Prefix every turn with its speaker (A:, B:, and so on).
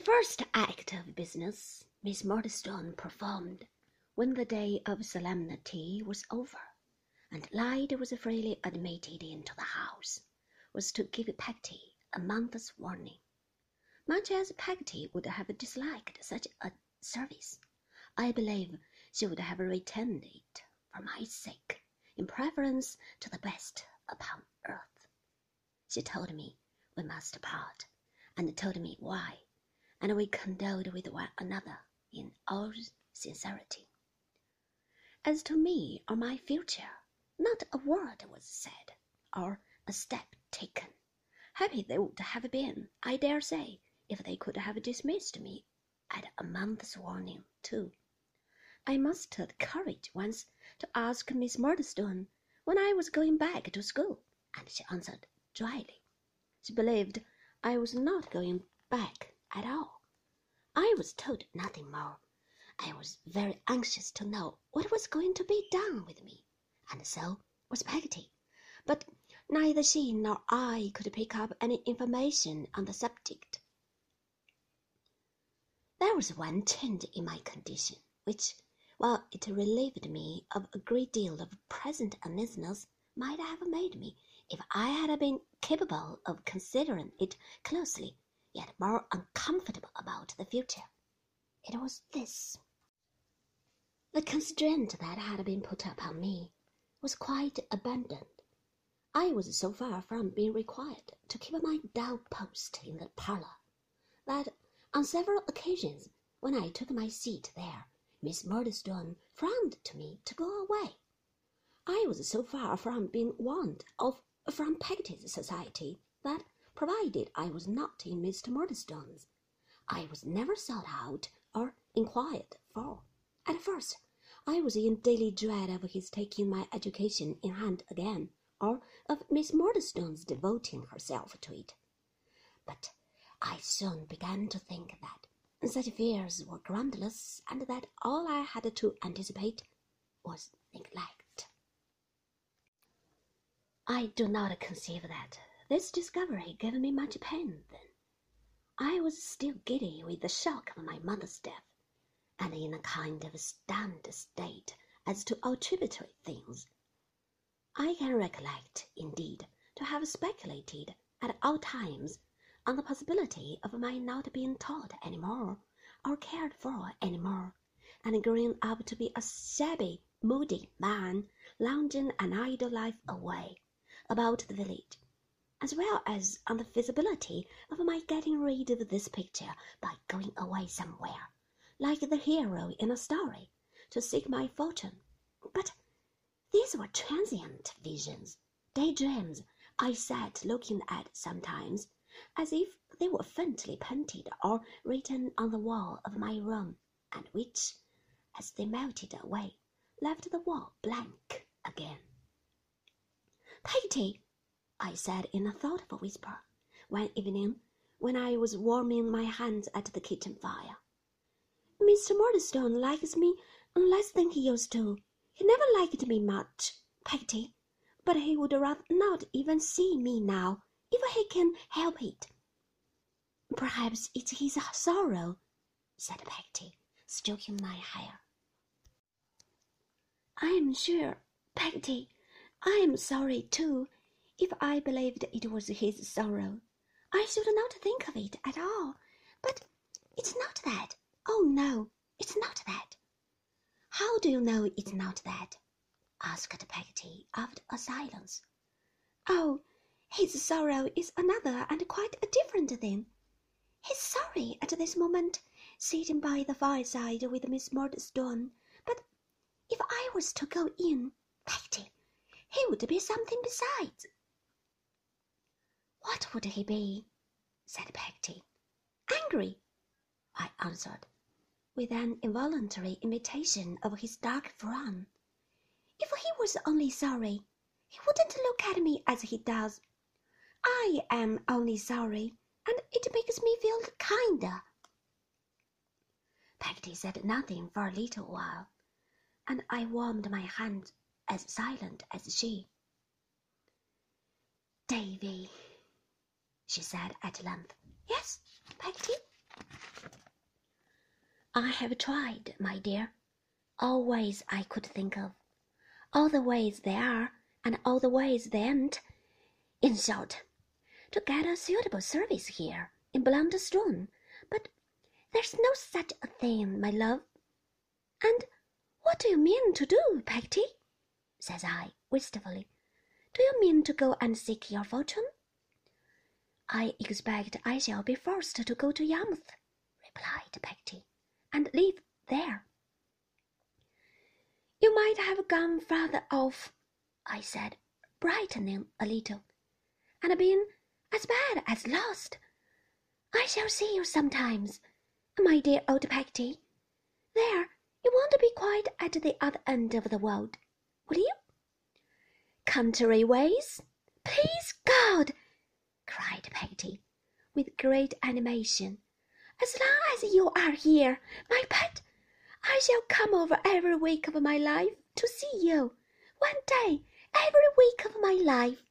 A: The first act of business Miss Murdstone performed when the day of solemnity was over, and light was freely admitted into the house, was to give Peggotty a month's warning. Much as Peggotty would have disliked such a service, I believe she would have retained it for my sake in preference to the best upon earth. She told me we must part, and told me why, and we condoled with one another in all sincerity. As to me or my future, not a word was said, or a step taken. Happy they would have been, I dare say, if they could have dismissed me at a month's warning, too. I mustered courage once to ask Miss Murdstone when I was going back to school, and she answered dryly. She believed I was not going back at all. I was told nothing more. I was very anxious to know what was going to be done with me, and so was Peggotty, but neither she nor I could pick up any information on the subject. There was one change in my condition which, while it relieved me of a great deal of present uneasiness, might have made me, if I had been capable of considering it closely, yet more uncomfortable about the future. It was this. The constraint that had been put upon me was quite abandoned. I was so far from being required to keep my dull post in the parlour that on several occasions, when I took my seat there, Miss Murdstone frowned to me to go away. I was so far from being warned off from Peggotty's society that, provided I was not in Mr. Murdstone's, I was never sought out or inquired for. At first, I was in daily dread of his taking my education in hand again, or of Miss Murdstone's devoting herself to it. But I soon began to think that such fears were groundless, and that all I had to anticipate was neglect. I do not conceive that this discovery gave me much pain then. I was still giddy with the shock of my mother's death, and in a kind of stunned state as to all tributary things. I can recollect, indeed, to have speculated at all times on the possibility of my not being taught any more, or cared for any more, and growing up to be a shabby, moody man, lounging an idle life away about the village, as well as on the feasibility of my getting rid of this picture by going away somewhere, like the hero in a story, to seek my fortune. But these were transient visions, daydreams I sat looking at sometimes as if they were faintly painted or written on the wall of my room, and which, as they melted away, left the wall blank again. Peggotty, I said in a thoughtful whisper, one evening when I was warming my hands at the kitchen fire. Mr. Murdstone likes me less than he used to. He never liked me much, Peggotty, but he would rather not even see me now if he can help it. Perhaps it's his sorrow, said Peggotty, stroking my hair. I am sure, Peggotty, I am sorry too. If I believed it was his sorrow, I should not think of it at all. But it's not that. Oh no, it's not that. How do you know it's not that? asked Peggotty after a silence. Oh, his sorrow is another and quite a different thing. He's sorry at this moment, sitting by the fireside with Miss Murdstone. But if I was to go in, Peggotty, he would be something besides. Would he be? said Peggotty. Angry, I answered, with an involuntary imitation of his dark frown. If he was only sorry, he wouldn't look at me as he does. I am only sorry, and it makes me feel kinder. Peggotty said nothing for a little while, and I warmed my hands as silent as she. Davy, she said at length. Yes, Peggotty? I have tried, my dear, all ways I could think of, all the ways there are, and all the ways there ain't. In short, to get a suitable service here in Blunderstone, but there's no such a thing, my love. And what do you mean to do, Peggotty? says I, wistfully. Do you mean to go and seek your fortune? I expect I shall be forced to go to Yarmouth, replied Peggotty, and live there. You might have gone farther off, I said, brightening a little, and been as bad as lost. I shall see you sometimes, my dear old Peggotty. There, you won't be quite at the other end of the world, will you? Country ways? Please God! Cried Peggotty, with great animation. As long as you are here, my pet, I shall come over every week of my life to see you. One day, every week of my life.